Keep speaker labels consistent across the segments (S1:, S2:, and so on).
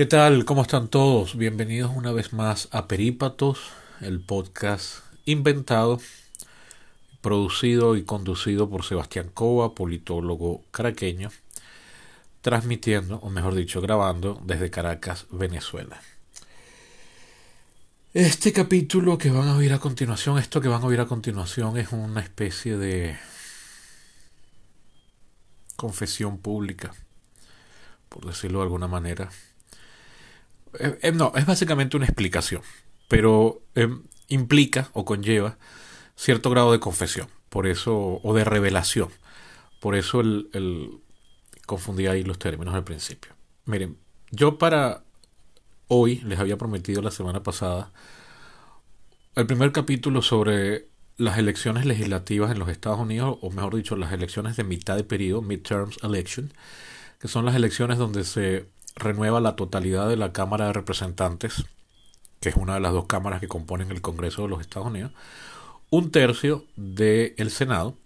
S1: ¿Qué tal? ¿Cómo están todos? Bienvenidos una vez más a Perípatos, el podcast inventado, producido y conducido por Sebastián Cova, politólogo caraqueño, transmitiendo, o mejor dicho, grabando desde Caracas, Venezuela. Este capítulo que van a oír a continuación, esto que van a oír a continuación es una especie de confesión pública, por decirlo de alguna manera eh, eh, no, es básicamente una explicación, pero eh, implica o conlleva cierto grado de confesión, por eso, o de revelación. Por eso el, el confundí ahí los términos al principio. Miren, yo para hoy les había prometido la semana pasada el primer capítulo sobre las elecciones legislativas en los Estados Unidos, o mejor dicho, las elecciones de mitad de periodo, midterms election, que son las elecciones donde se renueva la totalidad de la Cámara de Representantes, que es una de las dos cámaras que componen el Congreso de los Estados Unidos, un tercio del Senado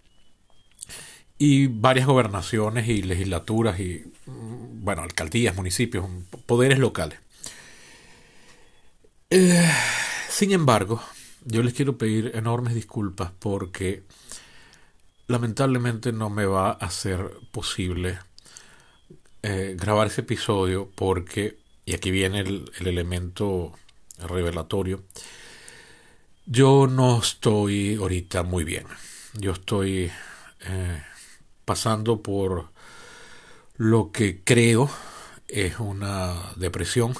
S1: y varias gobernaciones y legislaturas y, mm, bueno, alcaldías, municipios, poderes locales. Eh, sin embargo, yo les quiero pedir enormes disculpas porque lamentablemente no me va a ser posible eh, grabar ese episodio porque, y aquí viene el, elemento revelatorio, yo no estoy ahorita muy bien. Yo estoy eh, pasando por lo que creo es una depresión.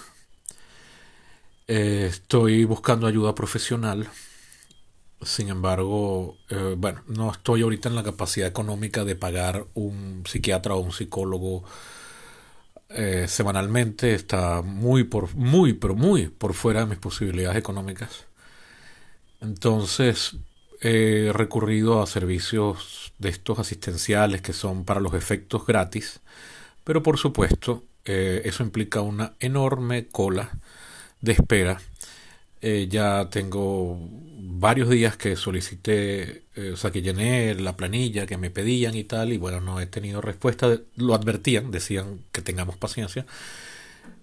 S1: Eh, estoy buscando ayuda profesional. Sin embargo, bueno, no estoy ahorita en la capacidad económica de pagar un psiquiatra o un psicólogo eh, semanalmente está muy por muy pero muy por fuera de mis posibilidades económicas. Entonces he recurrido a servicios de estos asistenciales que son para los efectos gratis pero por supuesto eh, eso implica una enorme cola de espera eh, ya tengo varios días que solicité, eh, o sea, que llené la planilla que me pedían y tal, y bueno, no he tenido respuesta. Lo advertían, decían que tengamos paciencia.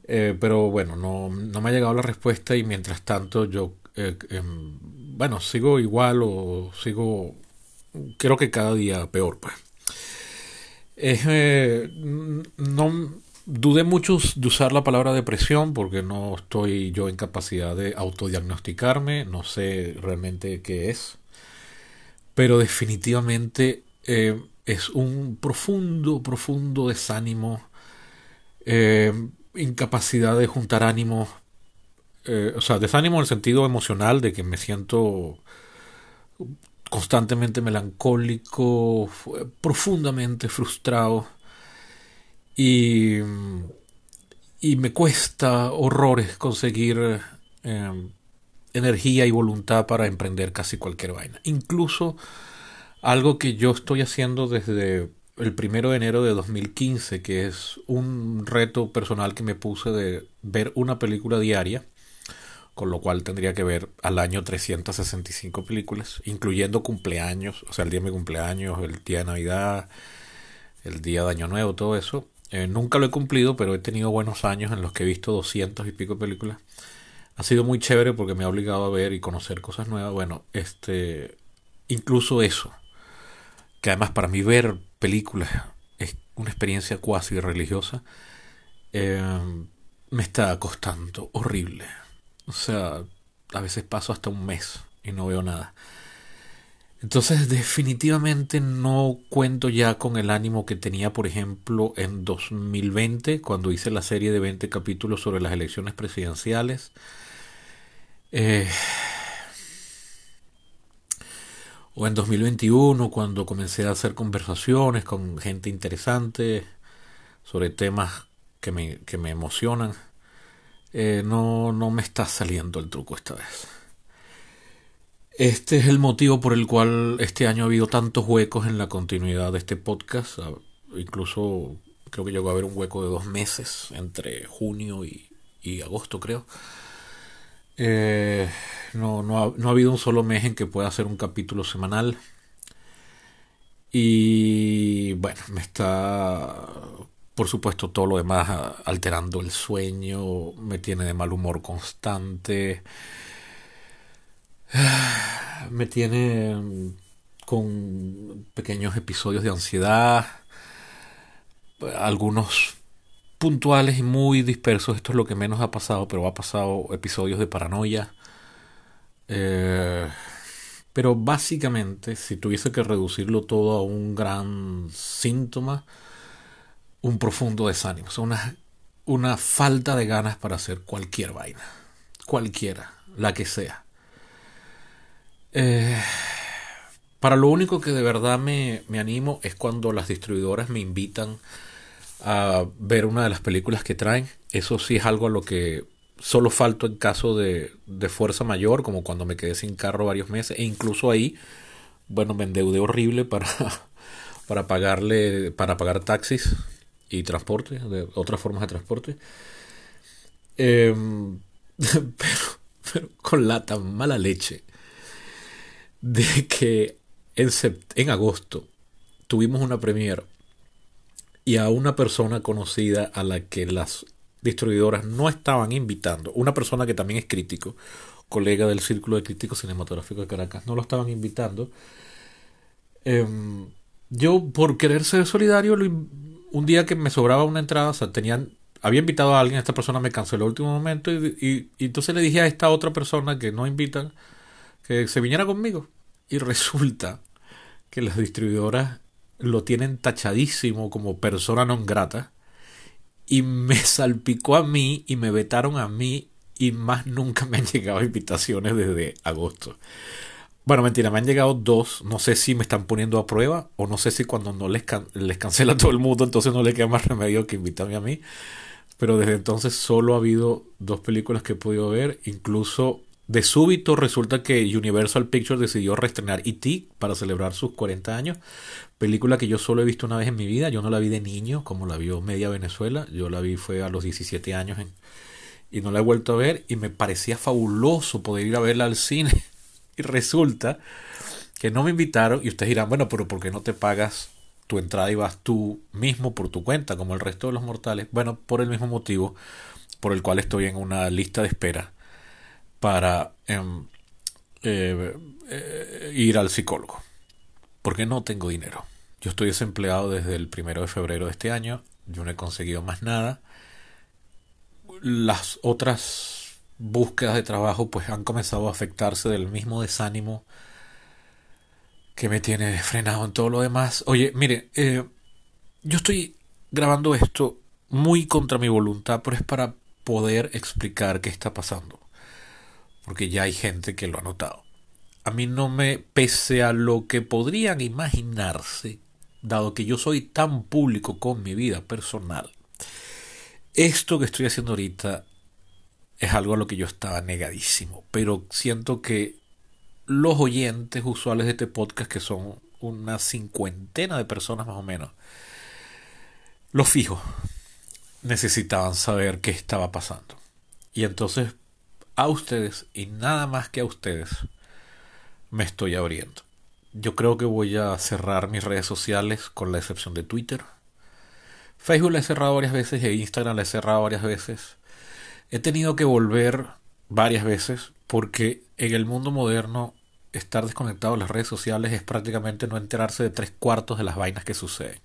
S1: Eh, pero bueno, no, no, me ha llegado la respuesta y mientras tanto yo, em, bueno, sigo igual o sigo, creo que cada día peor, pues. no, Dudé mucho de usar la palabra depresión porque no estoy yo en capacidad de autodiagnosticarme, no sé realmente qué es, pero definitivamente eh, es un profundo, profundo desánimo, eh, incapacidad de juntar ánimos, eh, o sea, desánimo en el sentido emocional de que me siento constantemente melancólico, profundamente frustrado y, y me cuesta horrores conseguir em, energía y voluntad para emprender casi cualquier vaina. Incluso algo que yo estoy haciendo desde el primero de enero de 2015, que es un reto personal que me puse de ver una película diaria, con lo cual tendría que ver al año 365 películas, incluyendo cumpleaños, o sea, el día de mi cumpleaños, el día de Navidad, el día de Año Nuevo, todo eso. Eh, nunca lo he cumplido, pero he tenido buenos años en los que he visto doscientos y pico películas. Ha sido muy chévere porque me ha obligado a ver y conocer cosas nuevas. Bueno, este, incluso eso, que además para mí ver películas es una experiencia cuasi religiosa, eh, me está costando horrible. O sea, a veces paso hasta un mes y no veo nada. Entonces definitivamente no cuento ya con el ánimo que tenía, por ejemplo, en 2020, cuando hice la serie de 20 capítulos sobre las elecciones presidenciales. Eh, o en 2021, cuando comencé a hacer conversaciones con gente interesante sobre temas que me, que me emocionan. Eh, no, no me está saliendo el truco esta vez. Este es el motivo por el cual este año ha habido tantos huecos en la continuidad de este podcast. Ah, incluso creo que llegó a haber un hueco de dos meses entre junio y, agosto, creo. Eh, no, no, ha, no ha habido un solo mes en que pueda hacer un capítulo semanal. Y bueno, me está por supuesto, todo lo demás alterando el sueño, me tiene de mal humor constante, me tiene con pequeños episodios de ansiedad, algunos puntuales y muy dispersos, esto es lo que menos ha pasado, pero ha pasado episodios de paranoia. Eh, pero básicamente, si tuviese que reducirlo todo a un gran síntoma, un profundo desánimo, o una, una falta de ganas para hacer cualquier vaina, cualquiera, la que sea. Eh, para lo único que de verdad me, me, animo es cuando las distribuidoras me invitan a ver una de las películas que traen. Eso sí es algo a lo que solo falto en caso de, de fuerza mayor, como cuando me quedé sin carro varios meses, e incluso ahí, bueno, me endeudé horrible para, para pagarle, para pagar taxis y transporte, de otras formas de transporte. Em, pero, con la tan mala leche de que en, en agosto tuvimos una premiere y a una persona conocida a la que las distribuidoras no estaban invitando, una persona que también es crítico, colega del Círculo de Críticos Cinematográficos de Caracas, no lo estaban invitando. Em, yo, por querer ser solidario, un día que me sobraba una entrada, o sea, tenían, había invitado a alguien, esta persona me canceló el último momento, y, y entonces le dije a esta otra persona que no invitan se viniera conmigo. Y resulta que las distribuidoras lo tienen tachadísimo como persona non grata y me salpicó a mí y me vetaron a mí y más nunca me han llegado invitaciones desde agosto. Bueno, mentira, me han llegado dos. No sé si me están poniendo a prueba o no sé si cuando no les, les cancela todo el mundo, entonces no le queda más remedio que invitarme a mí. Pero desde entonces solo ha habido dos películas que he podido ver. Incluso de súbito resulta que Universal Pictures decidió reestrenar E.T. para celebrar sus 40 años. Película que yo solo he visto una vez en mi vida. Yo no la vi de niño, como la vio media Venezuela. Yo la vi fue a los 17 años y no la he vuelto a ver. Y me parecía fabuloso poder ir a verla al cine. Y resulta que no me invitaron. Y ustedes dirán, bueno, pero ¿por qué no te pagas tu entrada y vas tú mismo por tu cuenta, como el resto de los mortales? Bueno, por el mismo motivo por el cual estoy en una lista de espera para em, eh, eh, ir al psicólogo. Porque no tengo dinero. Yo estoy desempleado desde el primero de febrero de este año. Yo no he conseguido más nada. Las otras búsquedas de trabajo pues han comenzado a afectarse del mismo desánimo que me tiene frenado en todo lo demás. Oye, mire, eh, yo estoy grabando esto muy contra mi voluntad, pero es para poder explicar qué está pasando. Porque ya hay gente que lo ha notado. A mí no me, pese a lo que podrían imaginarse, dado que yo soy tan público con mi vida personal, esto que estoy haciendo ahorita es algo a lo que yo estaba negadísimo, pero siento que los oyentes usuales de este podcast, que son una cincuentena de personas más o menos, los fijos, necesitaban saber qué estaba pasando. Y entonces a ustedes y nada más que a ustedes me estoy abriendo. Yo creo que voy a cerrar mis redes sociales con la excepción de Twitter. Facebook la he cerrado varias veces e Instagram la he cerrado varias veces. He tenido que volver varias veces porque en el mundo moderno estar desconectado de las redes sociales es prácticamente no enterarse de tres cuartos de las vainas que suceden.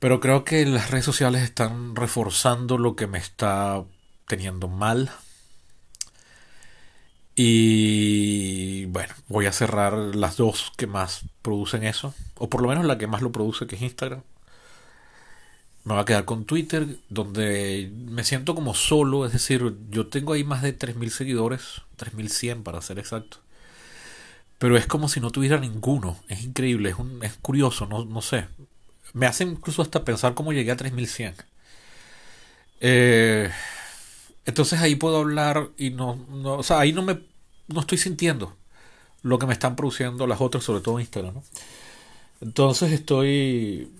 S1: Pero creo que las redes sociales están reforzando lo que me está teniendo mal y bueno, voy a cerrar las dos que más producen eso, o por lo menos la que más lo produce, que es Instagram. Me va a quedar con Twitter, donde me siento como solo, es decir, yo tengo ahí más de 3.000 seguidores, 3.100 para ser exacto. Pero es como si no tuviera ninguno, es increíble, es, un, es curioso, no, no sé. Me hace incluso hasta pensar cómo llegué a 3.100. Eh, entonces ahí puedo hablar y no, no, o sea, ahí no me, no estoy sintiendo lo que me están produciendo las otras, sobre todo Instagram, ¿no? Entonces estoy,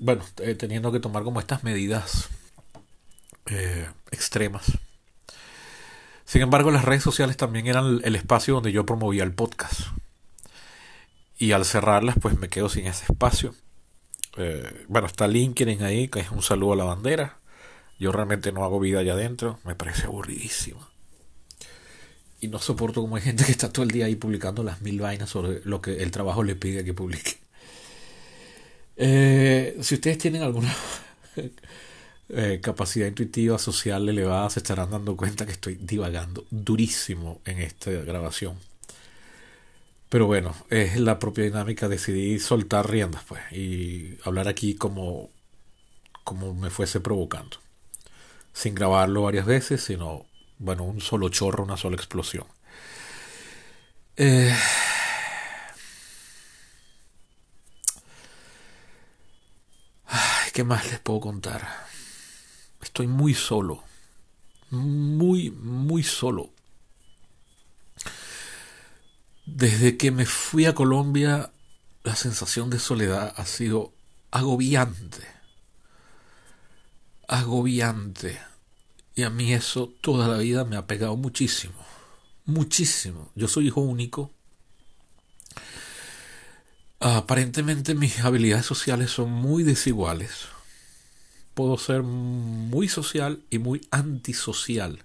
S1: bueno, eh, teniendo que tomar como estas medidas eh, extremas. Sin embargo, las redes sociales también eran el espacio donde yo promovía el podcast. Y al cerrarlas, pues me quedo sin ese espacio. Eh, bueno, está LinkedIn ahí, que es un saludo a la bandera. Yo realmente no hago vida allá adentro, me parece aburridísimo. Y no soporto como hay gente que está todo el día ahí publicando las mil vainas sobre lo que el trabajo le pide que publique. Eh, si ustedes tienen alguna eh, capacidad intuitiva social elevada, se estarán dando cuenta que estoy divagando durísimo en esta grabación. Pero bueno, es la propia dinámica. Decidí soltar riendas, pues, y hablar aquí como, como me fuese provocando. Sin grabarlo varias veces, sino bueno, un solo chorro, una sola explosión. Eh, ¿Qué más les puedo contar? Estoy muy solo. Muy, muy solo. Desde que me fui a Colombia, la sensación de soledad ha sido agobiante. Agobiante. Y a mí eso toda la vida me ha pegado muchísimo. Muchísimo. Yo soy hijo único. Aparentemente mis habilidades sociales son muy desiguales. Puedo ser muy social y muy antisocial.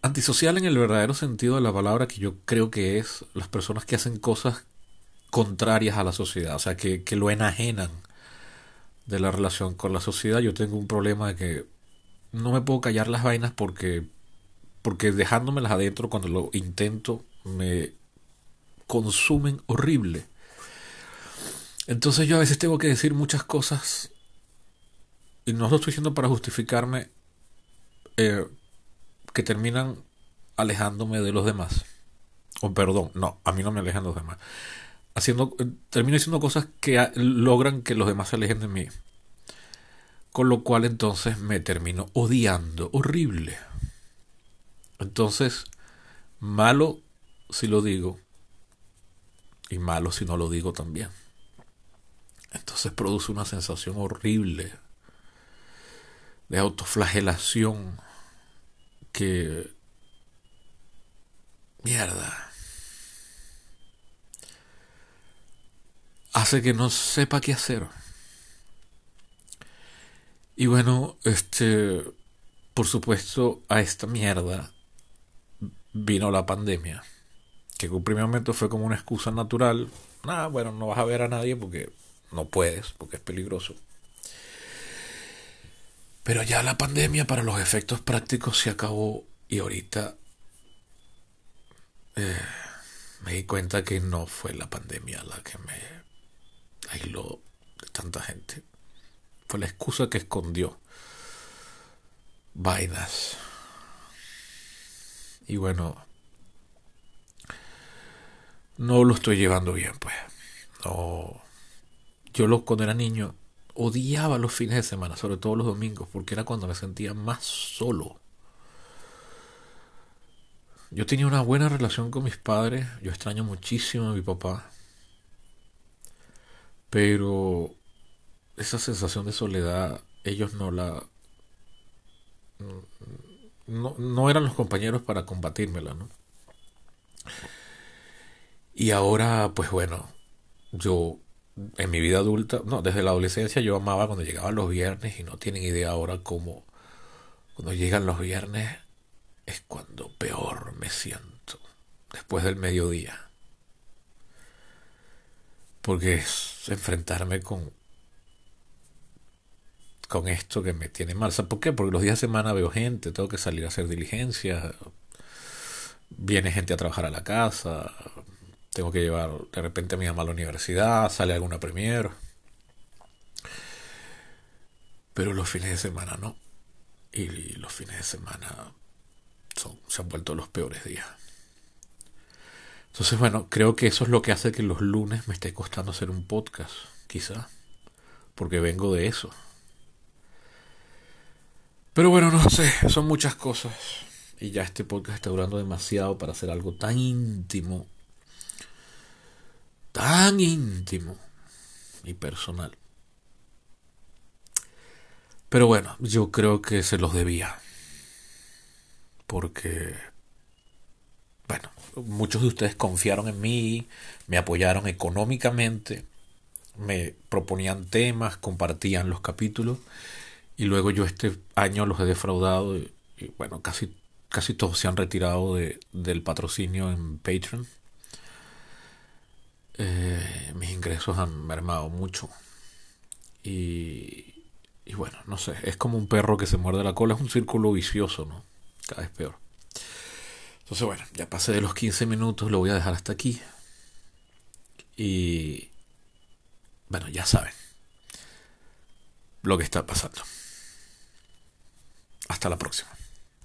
S1: Antisocial en el verdadero sentido de la palabra que yo creo que es las personas que hacen cosas contrarias a la sociedad, o sea, que, que lo enajenan de la relación con la sociedad. Yo tengo un problema de que no me puedo callar las vainas porque porque dejándomelas adentro cuando lo intento me consumen horrible. Entonces yo a veces tengo que decir muchas cosas y no lo estoy diciendo para justificarme eh, que terminan alejándome de los demás. O perdón, no, a mí no me alejan los demás. Haciendo, termino diciendo cosas que logran que los demás se alejen de mí. Con lo cual entonces me termino odiando. Horrible. Entonces, malo si lo digo. Y malo si no lo digo también. Entonces produce una sensación horrible de autoflagelación que... Mierda. Hace que no sepa qué hacer. Y bueno, este, por supuesto, a esta mierda vino la pandemia. Que en un primer momento fue como una excusa natural. Nada, bueno, no vas a ver a nadie porque no puedes, porque es peligroso. Pero ya la pandemia para los efectos prácticos se acabó y ahorita eh, me di cuenta que no fue la pandemia la que me aisló de tanta gente fue la excusa que escondió vainas. Y bueno, no lo estoy llevando bien, pues. No. Yo lo, cuando era niño odiaba los fines de semana, sobre todo los domingos, porque era cuando me sentía más solo. Yo tenía una buena relación con mis padres, yo extraño muchísimo a mi papá, pero esa sensación de soledad, ellos no la... No, no eran los compañeros para combatírmela, ¿no? Y ahora, pues bueno, yo en mi vida adulta, no, desde la adolescencia yo amaba cuando llegaban los viernes y no tienen idea ahora cómo cuando llegan los viernes es cuando peor me siento, después del mediodía. Porque es enfrentarme con con esto que me tiene mal. ¿Por qué? Porque los días de semana veo gente, tengo que salir a hacer diligencias, viene gente a trabajar a la casa, tengo que llevar de repente a mi mamá a la universidad, sale alguna premier. Pero los fines de semana no. Y los fines de semana son, se han vuelto los peores días. Entonces, bueno, creo que eso es lo que hace que los lunes me esté costando hacer un podcast, quizá. Porque vengo de eso. Pero bueno, no sé, son muchas cosas. Y ya este podcast está durando demasiado para hacer algo tan íntimo. Tan íntimo y personal. Pero bueno, yo creo que se los debía. Porque, bueno, muchos de ustedes confiaron en mí, me apoyaron económicamente me proponían temas, compartían los capítulos y luego yo este año los he defraudado y, bueno, casi, casi todos se han retirado de, del patrocinio en Patreon. Eh, mis ingresos han mermado mucho y, y bueno, no sé, es como un perro que se muerde la cola, es un círculo vicioso, ¿no? Cada vez peor. Entonces, bueno, ya pasé de los 15 minutos, lo voy a dejar hasta aquí. Y bueno, ya saben lo que está pasando. Hasta la próxima.